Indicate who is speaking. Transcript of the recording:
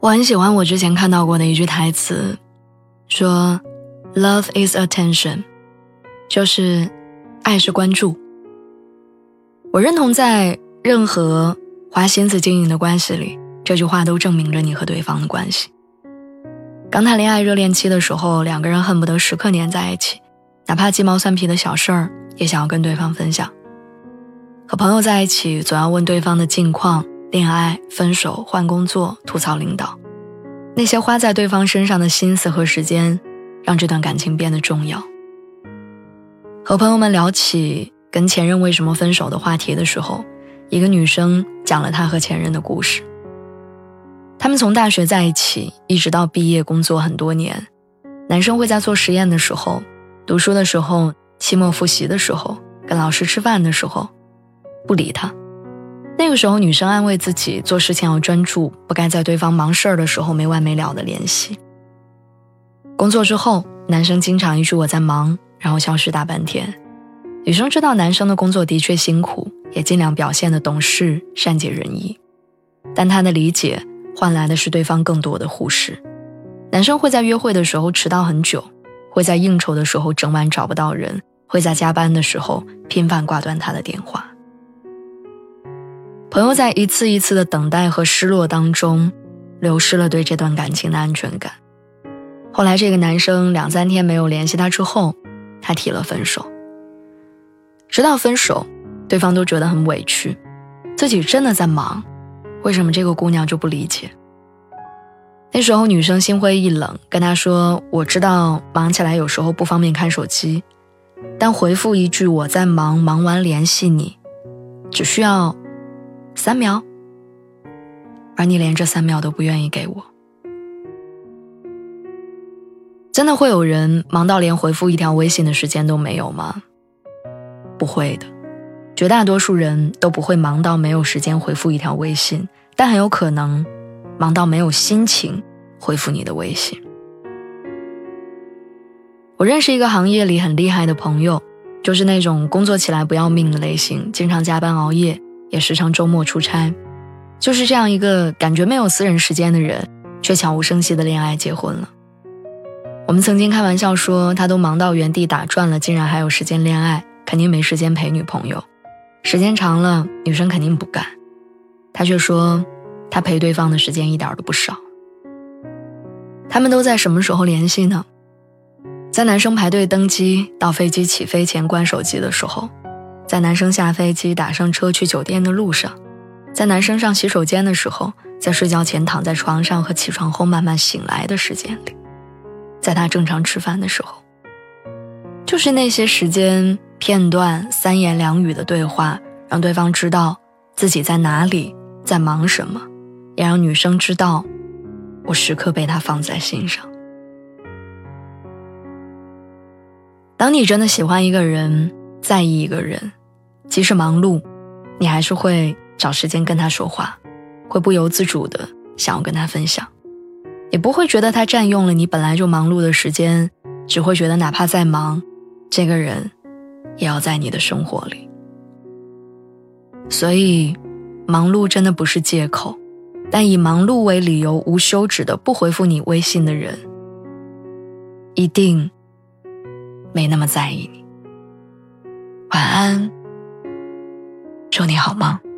Speaker 1: 我很喜欢我之前看到过的一句台词，说：“Love is attention，就是爱是关注。”我认同，在任何花心思经营的关系里，这句话都证明着你和对方的关系。刚谈恋爱热恋期的时候，两个人恨不得时刻黏在一起，哪怕鸡毛蒜皮的小事儿也想要跟对方分享。和朋友在一起，总要问对方的近况。恋爱、分手、换工作、吐槽领导，那些花在对方身上的心思和时间，让这段感情变得重要。和朋友们聊起跟前任为什么分手的话题的时候，一个女生讲了她和前任的故事。他们从大学在一起，一直到毕业工作很多年。男生会在做实验的时候、读书的时候、期末复习的时候、跟老师吃饭的时候，不理他。那个时候，女生安慰自己，做事情要专注，不该在对方忙事儿的时候没完没了的联系。工作之后，男生经常一句我在忙，然后消失大半天。女生知道男生的工作的确辛苦，也尽量表现的懂事、善解人意，但她的理解换来的是对方更多的忽视。男生会在约会的时候迟到很久，会在应酬的时候整晚找不到人，会在加班的时候频繁挂断他的电话。朋友在一次一次的等待和失落当中，流失了对这段感情的安全感。后来，这个男生两三天没有联系她之后，他提了分手。直到分手，对方都觉得很委屈，自己真的在忙，为什么这个姑娘就不理解？那时候，女生心灰意冷，跟他说：“我知道忙起来有时候不方便看手机，但回复一句我在忙，忙完联系你，只需要。”三秒，而你连这三秒都不愿意给我，真的会有人忙到连回复一条微信的时间都没有吗？不会的，绝大多数人都不会忙到没有时间回复一条微信，但很有可能忙到没有心情回复你的微信。我认识一个行业里很厉害的朋友，就是那种工作起来不要命的类型，经常加班熬夜。也时常周末出差，就是这样一个感觉没有私人时间的人，却悄无声息的恋爱结婚了。我们曾经开玩笑说，他都忙到原地打转了，竟然还有时间恋爱，肯定没时间陪女朋友。时间长了，女生肯定不干。他却说，他陪对方的时间一点都不少。他们都在什么时候联系呢？在男生排队登机到飞机起飞前关手机的时候。在男生下飞机、打上车去酒店的路上，在男生上洗手间的时候，在睡觉前躺在床上和起床后慢慢醒来的时间里，在他正常吃饭的时候，就是那些时间片段，三言两语的对话，让对方知道自己在哪里，在忙什么，也让女生知道，我时刻被他放在心上。当你真的喜欢一个人，在意一个人。即使忙碌，你还是会找时间跟他说话，会不由自主的想要跟他分享，也不会觉得他占用了你本来就忙碌的时间，只会觉得哪怕再忙，这个人也要在你的生活里。所以，忙碌真的不是借口，但以忙碌为理由无休止的不回复你微信的人，一定没那么在意你。晚安。祝你好梦。